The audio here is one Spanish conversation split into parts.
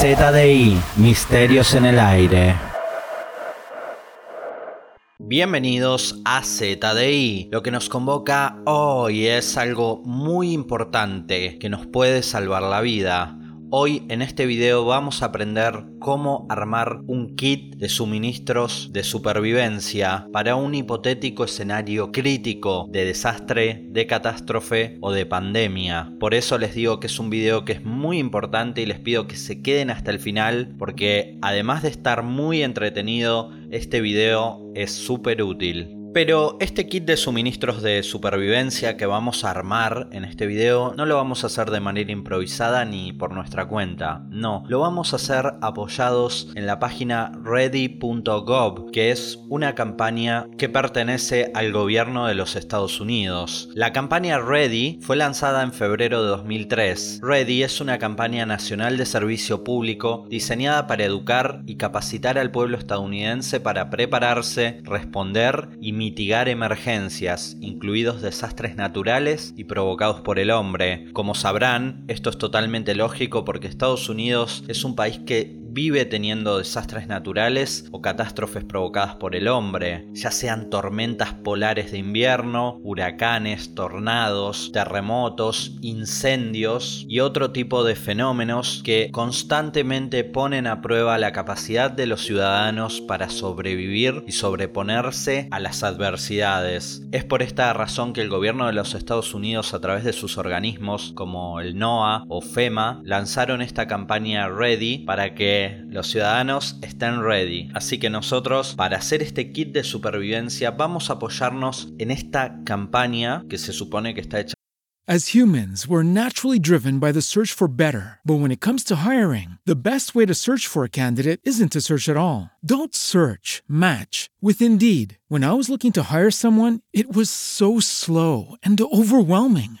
ZDI, Misterios en el Aire. Bienvenidos a ZDI. Lo que nos convoca hoy es algo muy importante que nos puede salvar la vida. Hoy en este video vamos a aprender cómo armar un kit de suministros de supervivencia para un hipotético escenario crítico de desastre, de catástrofe o de pandemia. Por eso les digo que es un video que es muy importante y les pido que se queden hasta el final porque además de estar muy entretenido, este video es súper útil. Pero este kit de suministros de supervivencia que vamos a armar en este video no lo vamos a hacer de manera improvisada ni por nuestra cuenta, no, lo vamos a hacer apoyados en la página ready.gov, que es una campaña que pertenece al gobierno de los Estados Unidos. La campaña Ready fue lanzada en febrero de 2003. Ready es una campaña nacional de servicio público diseñada para educar y capacitar al pueblo estadounidense para prepararse, responder y mitigar emergencias, incluidos desastres naturales y provocados por el hombre. Como sabrán, esto es totalmente lógico porque Estados Unidos es un país que vive teniendo desastres naturales o catástrofes provocadas por el hombre, ya sean tormentas polares de invierno, huracanes, tornados, terremotos, incendios y otro tipo de fenómenos que constantemente ponen a prueba la capacidad de los ciudadanos para sobrevivir y sobreponerse a las adversidades. Es por esta razón que el gobierno de los Estados Unidos a través de sus organismos como el NOAA o FEMA lanzaron esta campaña Ready para que los ciudadanos estén ready. Así que nosotros para hacer este kit de supervivencia vamos a apoyarnos en esta campaña que se supone que está hecha As humans, we're naturally driven by the search for better. But when it comes to hiring, the best way to search for a candidate isn't to search at all. Don't search, match with Indeed. When I was looking to hire someone, it was so slow and overwhelming.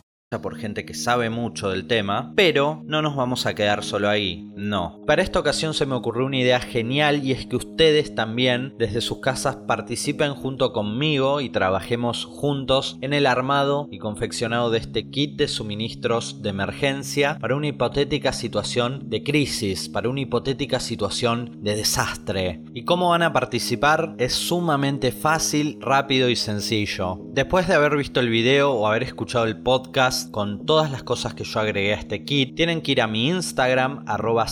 Por gente que sabe mucho del tema, pero no nos vamos a quedar solo ahí, no. Para esta ocasión se me ocurrió una idea genial y es que ustedes también desde sus casas participen junto conmigo y trabajemos juntos en el armado y confeccionado de este kit de suministros de emergencia para una hipotética situación de crisis, para una hipotética situación de desastre. ¿Y cómo van a participar? Es sumamente fácil, rápido y sencillo. Después de haber visto el video o haber escuchado el podcast, con todas las cosas que yo agregué a este kit. Tienen que ir a mi Instagram, arroba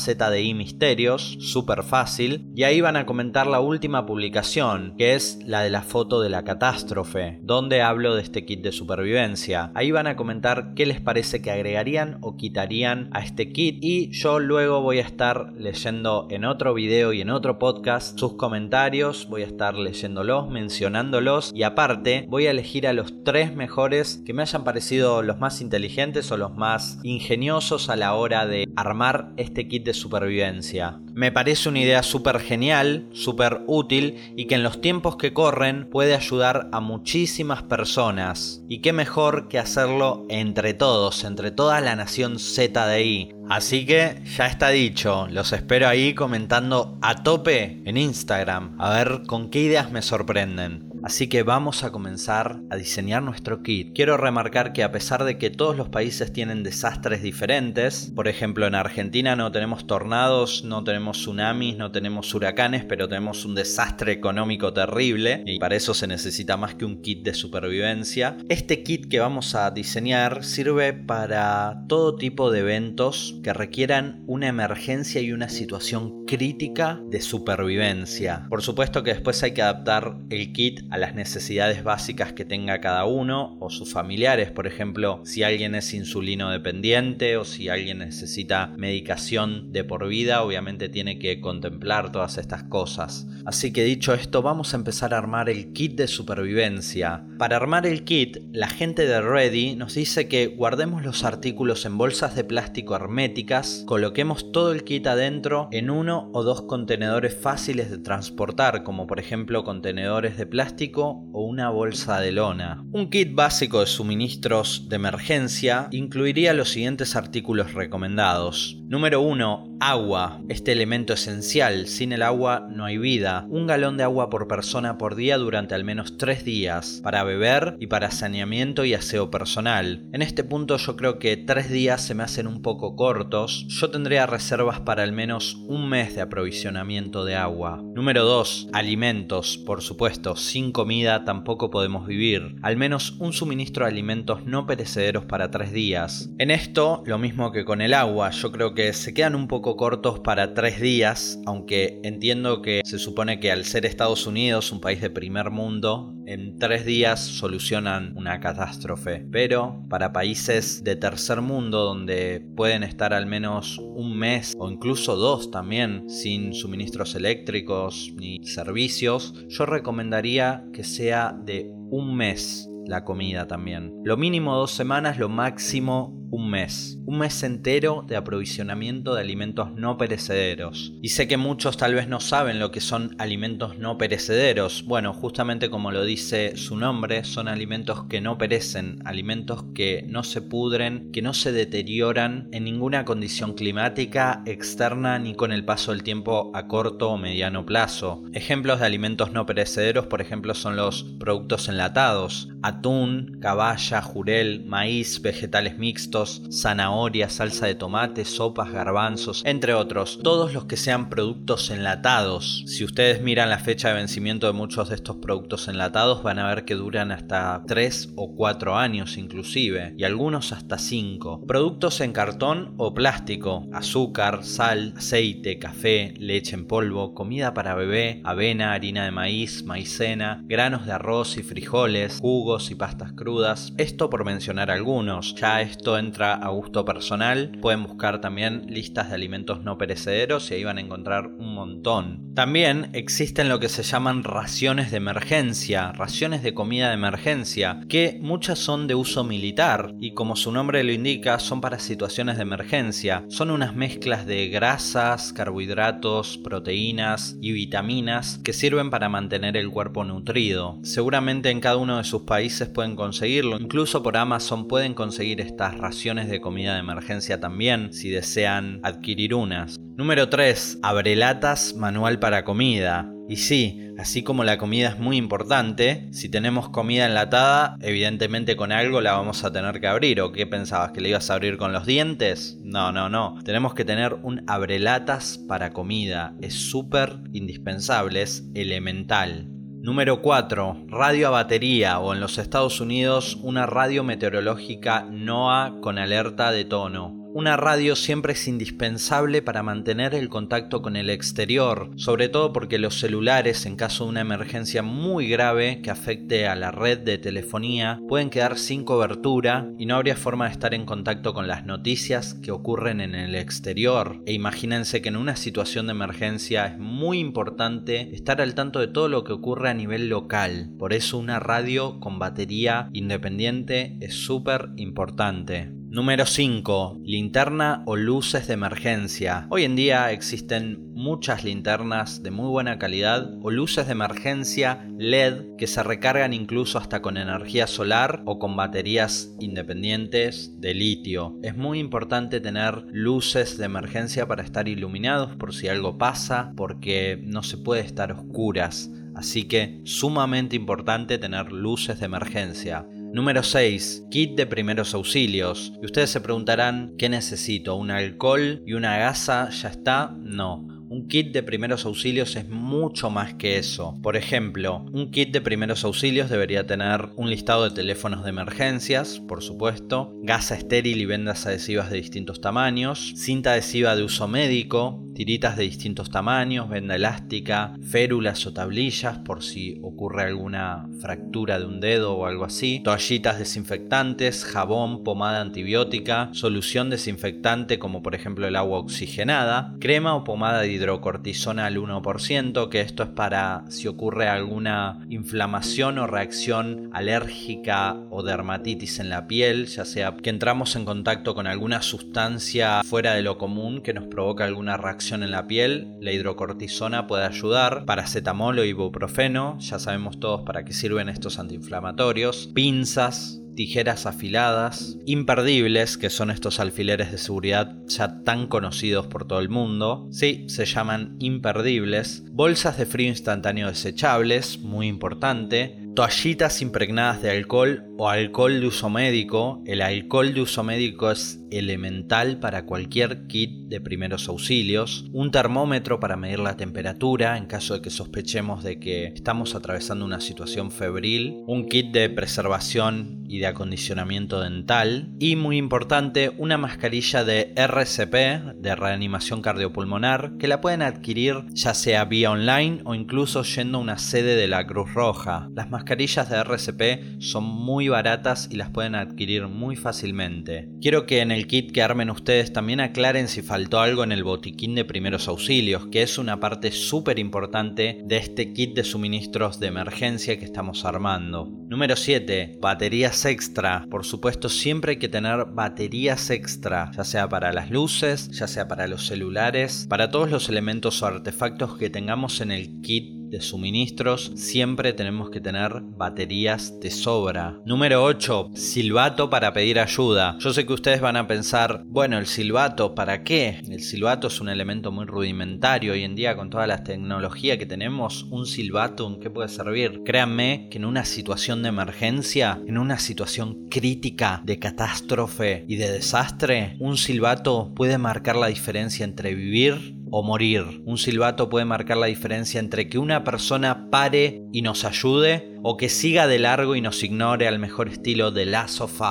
Misterios, súper fácil, y ahí van a comentar la última publicación, que es la de la foto de la catástrofe, donde hablo de este kit de supervivencia. Ahí van a comentar qué les parece que agregarían o quitarían a este kit y yo luego voy a estar leyendo en otro video y en otro podcast sus comentarios, voy a estar leyéndolos, mencionándolos y aparte voy a elegir a los tres mejores que me hayan parecido los más inteligentes o los más ingeniosos a la hora de armar este kit de supervivencia. Me parece una idea súper genial, súper útil y que en los tiempos que corren puede ayudar a muchísimas personas. Y qué mejor que hacerlo entre todos, entre toda la nación ZDI. Así que ya está dicho, los espero ahí comentando a tope en Instagram, a ver con qué ideas me sorprenden. Así que vamos a comenzar a diseñar nuestro kit. Quiero remarcar que a pesar de que todos los países tienen desastres diferentes, por ejemplo en Argentina no tenemos tornados, no tenemos tsunamis, no tenemos huracanes, pero tenemos un desastre económico terrible y para eso se necesita más que un kit de supervivencia. Este kit que vamos a diseñar sirve para todo tipo de eventos que requieran una emergencia y una situación crítica de supervivencia. Por supuesto que después hay que adaptar el kit a las necesidades básicas que tenga cada uno o sus familiares. Por ejemplo, si alguien es insulino dependiente o si alguien necesita medicación de por vida, obviamente tiene que contemplar todas estas cosas. Así que dicho esto, vamos a empezar a armar el kit de supervivencia. Para armar el kit, la gente de Ready nos dice que guardemos los artículos en bolsas de plástico herméticas, coloquemos todo el kit adentro en uno o dos contenedores fáciles de transportar, como por ejemplo contenedores de plástico o una bolsa de lona. Un kit básico de suministros de emergencia incluiría los siguientes artículos recomendados. Número 1. Agua. Este elemento esencial. Sin el agua no hay vida. Un galón de agua por persona por día durante al menos 3 días. Para beber y para saneamiento y aseo personal. En este punto yo creo que 3 días se me hacen un poco cortos. Yo tendría reservas para al menos un mes de aprovisionamiento de agua. Número 2. Alimentos. Por supuesto, sin comida tampoco podemos vivir, al menos un suministro de alimentos no perecederos para tres días. En esto, lo mismo que con el agua, yo creo que se quedan un poco cortos para tres días, aunque entiendo que se supone que al ser Estados Unidos un país de primer mundo, en tres días solucionan una catástrofe. Pero para países de tercer mundo donde pueden estar al menos un mes o incluso dos también sin suministros eléctricos ni servicios, yo recomendaría que sea de un mes la comida también. Lo mínimo dos semanas, lo máximo un mes. Un mes entero de aprovisionamiento de alimentos no perecederos. Y sé que muchos tal vez no saben lo que son alimentos no perecederos. Bueno, justamente como lo dice su nombre, son alimentos que no perecen, alimentos que no se pudren, que no se deterioran en ninguna condición climática externa ni con el paso del tiempo a corto o mediano plazo. Ejemplos de alimentos no perecederos, por ejemplo, son los productos enlatados, atún, caballa, jurel, maíz, vegetales mixtos, zanahoria, salsa de tomate, sopas, garbanzos, entre otros, todos los que sean productos enlatados. Si ustedes miran la fecha de vencimiento de muchos de estos productos enlatados van a ver que duran hasta 3 o 4 años inclusive, y algunos hasta 5. Productos en cartón o plástico, azúcar, sal, aceite, café, leche en polvo, comida para bebé, avena, harina de maíz, maicena, granos de arroz y frijoles, jugos y pastas crudas, esto por mencionar algunos. Ya esto en a gusto personal. Pueden buscar también listas de alimentos no perecederos y ahí van a encontrar un montón. También existen lo que se llaman raciones de emergencia, raciones de comida de emergencia, que muchas son de uso militar y como su nombre lo indica son para situaciones de emergencia. Son unas mezclas de grasas, carbohidratos, proteínas y vitaminas que sirven para mantener el cuerpo nutrido. Seguramente en cada uno de sus países pueden conseguirlo, incluso por Amazon pueden conseguir estas raciones de comida de emergencia también, si desean adquirir unas. Número 3. Abrelatas manual para comida. Y sí, así como la comida es muy importante, si tenemos comida enlatada, evidentemente con algo la vamos a tener que abrir. ¿O qué pensabas? ¿Que la ibas a abrir con los dientes? No, no, no. Tenemos que tener un abrelatas para comida. Es súper indispensable, es elemental. Número 4. Radio a batería o en los Estados Unidos una radio meteorológica NOAA con alerta de tono. Una radio siempre es indispensable para mantener el contacto con el exterior, sobre todo porque los celulares, en caso de una emergencia muy grave que afecte a la red de telefonía, pueden quedar sin cobertura y no habría forma de estar en contacto con las noticias que ocurren en el exterior. E imagínense que en una situación de emergencia es muy importante estar al tanto de todo lo que ocurre a nivel local. Por eso una radio con batería independiente es súper importante. Número 5. Linterna o luces de emergencia. Hoy en día existen muchas linternas de muy buena calidad o luces de emergencia LED que se recargan incluso hasta con energía solar o con baterías independientes de litio. Es muy importante tener luces de emergencia para estar iluminados por si algo pasa porque no se puede estar oscuras. Así que sumamente importante tener luces de emergencia. Número 6. Kit de primeros auxilios. Y ustedes se preguntarán, ¿qué necesito? ¿Un alcohol y una gasa? ¿Ya está? No. Un kit de primeros auxilios es mucho más que eso. Por ejemplo, un kit de primeros auxilios debería tener un listado de teléfonos de emergencias, por supuesto, gasa estéril y vendas adhesivas de distintos tamaños, cinta adhesiva de uso médico, tiritas de distintos tamaños, venda elástica, férulas o tablillas por si ocurre alguna fractura de un dedo o algo así, toallitas desinfectantes, jabón, pomada antibiótica, solución desinfectante como por ejemplo el agua oxigenada, crema o pomada de hidrocortisona al 1%, que esto es para si ocurre alguna inflamación o reacción alérgica o dermatitis en la piel, ya sea que entramos en contacto con alguna sustancia fuera de lo común que nos provoca alguna reacción en la piel, la hidrocortisona puede ayudar, paracetamol o ibuprofeno, ya sabemos todos para qué sirven estos antiinflamatorios, pinzas, tijeras afiladas, imperdibles, que son estos alfileres de seguridad ya tan conocidos por todo el mundo. Sí, se llaman imperdibles. Bolsas de frío instantáneo desechables, muy importante. Toallitas impregnadas de alcohol o alcohol de uso médico. El alcohol de uso médico es elemental para cualquier kit de primeros auxilios. Un termómetro para medir la temperatura en caso de que sospechemos de que estamos atravesando una situación febril. Un kit de preservación y de acondicionamiento dental. Y muy importante, una mascarilla de RCP, de reanimación cardiopulmonar, que la pueden adquirir ya sea vía online o incluso yendo a una sede de la Cruz Roja. Las mascarillas de RCP son muy baratas y las pueden adquirir muy fácilmente. Quiero que en el kit que armen ustedes también aclaren si faltó algo en el botiquín de primeros auxilios, que es una parte súper importante de este kit de suministros de emergencia que estamos armando. Número 7. Baterías extra. Por supuesto, siempre hay que tener baterías extra, ya sea para las luces, ya sea para los celulares, para todos los elementos o artefactos que tengamos en el kit de suministros, siempre tenemos que tener baterías de sobra. Número 8. Silbato para pedir ayuda. Yo sé que ustedes van a pensar, bueno, el silbato, ¿para qué? El silbato es un elemento muy rudimentario hoy en día con toda la tecnología que tenemos. Un silbato, ¿en qué puede servir? Créanme que en una situación de emergencia, en una situación crítica de catástrofe y de desastre, un silbato puede marcar la diferencia entre vivir o morir. Un silbato puede marcar la diferencia entre que una persona pare y nos ayude o que siga de largo y nos ignore al mejor estilo de Last of.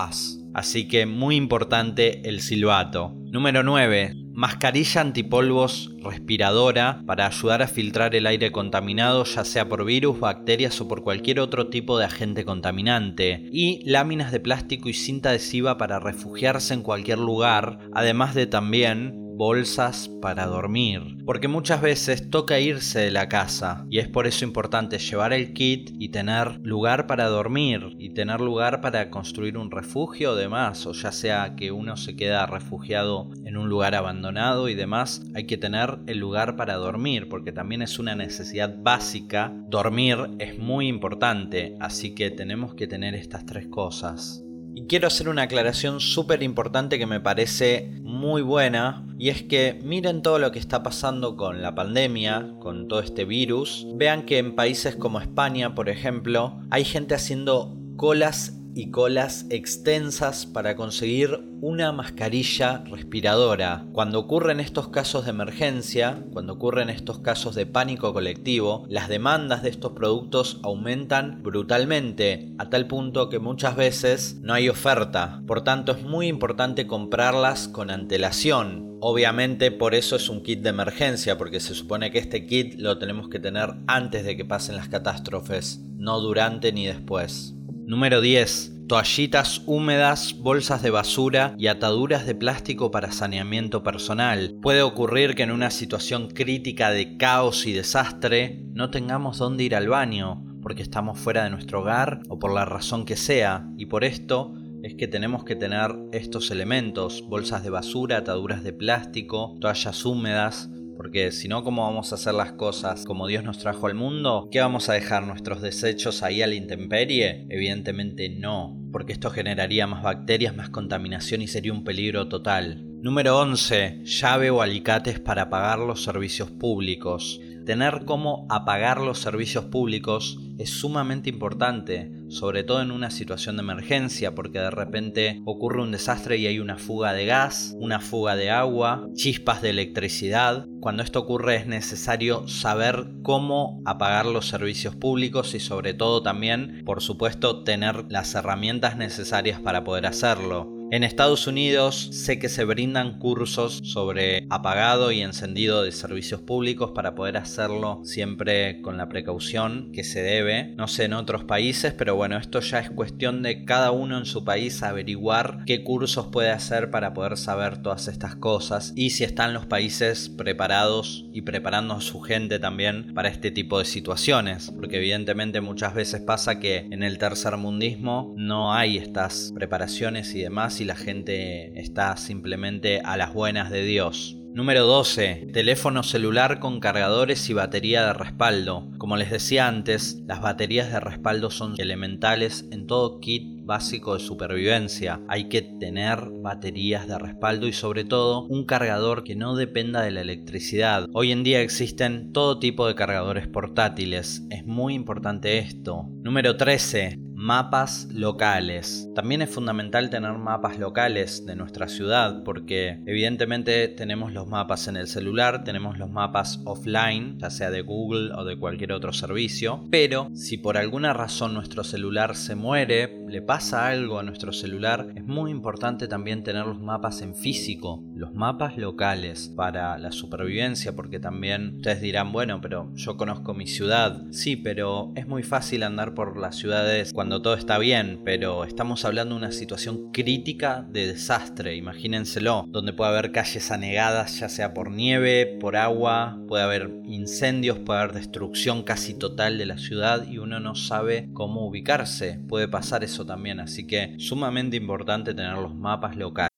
Así que muy importante el silbato. Número 9. Mascarilla antipolvos respiradora para ayudar a filtrar el aire contaminado ya sea por virus, bacterias o por cualquier otro tipo de agente contaminante. Y láminas de plástico y cinta adhesiva para refugiarse en cualquier lugar, además de también bolsas para dormir. Porque muchas veces toca irse de la casa y es por eso importante llevar el kit y tener lugar para dormir y tener lugar para construir un refugio o demás. O ya sea que uno se queda refugiado en un lugar abandonado y demás, hay que tener el lugar para dormir porque también es una necesidad básica. Dormir es muy importante, así que tenemos que tener estas tres cosas. Y quiero hacer una aclaración súper importante que me parece muy buena y es que miren todo lo que está pasando con la pandemia, con todo este virus. Vean que en países como España, por ejemplo, hay gente haciendo colas y colas extensas para conseguir una mascarilla respiradora. Cuando ocurren estos casos de emergencia, cuando ocurren estos casos de pánico colectivo, las demandas de estos productos aumentan brutalmente, a tal punto que muchas veces no hay oferta. Por tanto, es muy importante comprarlas con antelación. Obviamente por eso es un kit de emergencia, porque se supone que este kit lo tenemos que tener antes de que pasen las catástrofes, no durante ni después. Número 10 toallitas húmedas, bolsas de basura y ataduras de plástico para saneamiento personal. Puede ocurrir que en una situación crítica de caos y desastre no tengamos dónde ir al baño porque estamos fuera de nuestro hogar o por la razón que sea y por esto es que tenemos que tener estos elementos, bolsas de basura, ataduras de plástico, toallas húmedas, porque si no, ¿cómo vamos a hacer las cosas como Dios nos trajo al mundo? ¿Qué vamos a dejar nuestros desechos ahí a la intemperie? Evidentemente no, porque esto generaría más bacterias, más contaminación y sería un peligro total. Número 11. Llave o alicates para apagar los servicios públicos. Tener cómo apagar los servicios públicos es sumamente importante, sobre todo en una situación de emergencia, porque de repente ocurre un desastre y hay una fuga de gas, una fuga de agua, chispas de electricidad. Cuando esto ocurre es necesario saber cómo apagar los servicios públicos y sobre todo también, por supuesto, tener las herramientas necesarias para poder hacerlo. En Estados Unidos sé que se brindan cursos sobre apagado y encendido de servicios públicos para poder hacerlo siempre con la precaución que se debe. No sé en otros países, pero bueno, esto ya es cuestión de cada uno en su país averiguar qué cursos puede hacer para poder saber todas estas cosas y si están los países preparados y preparando a su gente también para este tipo de situaciones. Porque evidentemente muchas veces pasa que en el tercer mundismo no hay estas preparaciones y demás y la gente está simplemente a las buenas de Dios. Número 12. Teléfono celular con cargadores y batería de respaldo. Como les decía antes, las baterías de respaldo son elementales en todo kit básico de supervivencia. Hay que tener baterías de respaldo y sobre todo un cargador que no dependa de la electricidad. Hoy en día existen todo tipo de cargadores portátiles. Es muy importante esto. Número 13 mapas locales. También es fundamental tener mapas locales de nuestra ciudad porque evidentemente tenemos los mapas en el celular, tenemos los mapas offline, ya sea de Google o de cualquier otro servicio, pero si por alguna razón nuestro celular se muere, le pasa algo a nuestro celular, es muy importante también tener los mapas en físico, los mapas locales para la supervivencia porque también ustedes dirán, bueno, pero yo conozco mi ciudad. Sí, pero es muy fácil andar por las ciudades cuando cuando todo está bien, pero estamos hablando de una situación crítica de desastre, imagínenselo, donde puede haber calles anegadas, ya sea por nieve, por agua, puede haber incendios, puede haber destrucción casi total de la ciudad y uno no sabe cómo ubicarse. Puede pasar eso también, así que sumamente importante tener los mapas locales.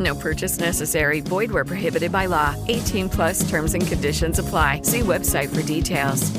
No purchase necessary. Void where prohibited by law. 18 plus terms and conditions apply. See website for details.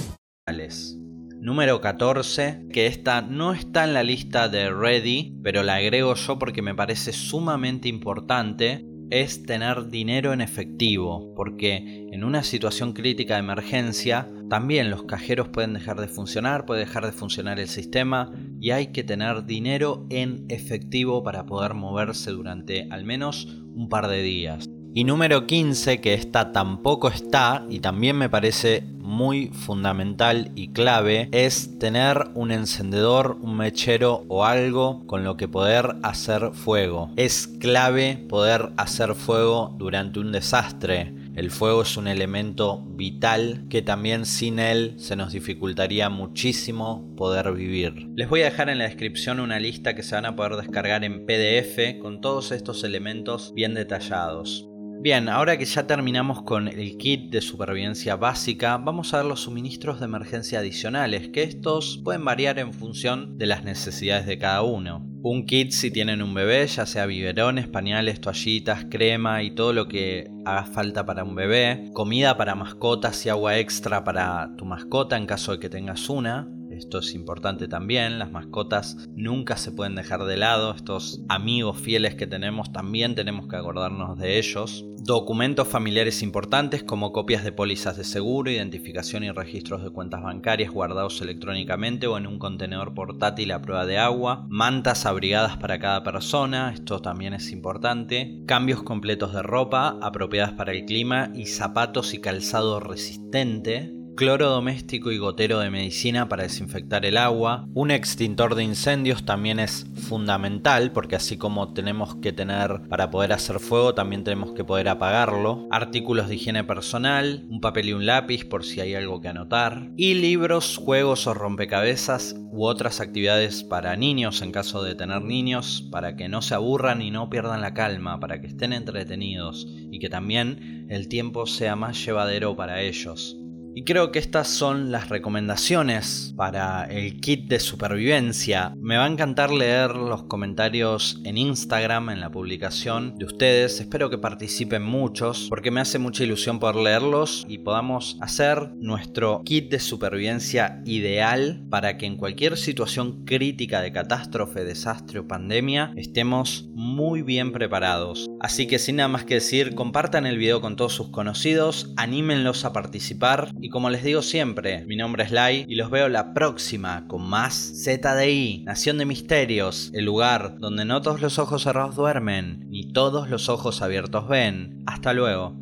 Número 14, que esta no está en la lista de Ready, pero la agrego yo porque me parece sumamente importante es tener dinero en efectivo, porque en una situación crítica de emergencia también los cajeros pueden dejar de funcionar, puede dejar de funcionar el sistema y hay que tener dinero en efectivo para poder moverse durante al menos un par de días. Y número 15, que esta tampoco está y también me parece muy fundamental y clave, es tener un encendedor, un mechero o algo con lo que poder hacer fuego. Es clave poder hacer fuego durante un desastre. El fuego es un elemento vital que también sin él se nos dificultaría muchísimo poder vivir. Les voy a dejar en la descripción una lista que se van a poder descargar en PDF con todos estos elementos bien detallados. Bien, ahora que ya terminamos con el kit de supervivencia básica, vamos a ver los suministros de emergencia adicionales, que estos pueden variar en función de las necesidades de cada uno. Un kit si tienen un bebé, ya sea biberones, pañales, toallitas, crema y todo lo que haga falta para un bebé. Comida para mascotas y agua extra para tu mascota en caso de que tengas una. Esto es importante también, las mascotas nunca se pueden dejar de lado, estos amigos fieles que tenemos también tenemos que acordarnos de ellos. Documentos familiares importantes como copias de pólizas de seguro, identificación y registros de cuentas bancarias guardados electrónicamente o en un contenedor portátil a prueba de agua. Mantas abrigadas para cada persona, esto también es importante. Cambios completos de ropa apropiadas para el clima y zapatos y calzado resistente cloro doméstico y gotero de medicina para desinfectar el agua. Un extintor de incendios también es fundamental porque así como tenemos que tener para poder hacer fuego, también tenemos que poder apagarlo. Artículos de higiene personal, un papel y un lápiz por si hay algo que anotar. Y libros, juegos o rompecabezas u otras actividades para niños en caso de tener niños, para que no se aburran y no pierdan la calma, para que estén entretenidos y que también el tiempo sea más llevadero para ellos. Y creo que estas son las recomendaciones para el kit de supervivencia. Me va a encantar leer los comentarios en Instagram, en la publicación de ustedes. Espero que participen muchos, porque me hace mucha ilusión poder leerlos y podamos hacer nuestro kit de supervivencia ideal para que en cualquier situación crítica de catástrofe, desastre o pandemia estemos muy bien preparados. Así que sin nada más que decir, compartan el video con todos sus conocidos, anímenlos a participar y como les digo siempre, mi nombre es Lai y los veo la próxima con más ZDI, Nación de Misterios, el lugar donde no todos los ojos cerrados duermen, ni todos los ojos abiertos ven. Hasta luego.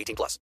18 plus.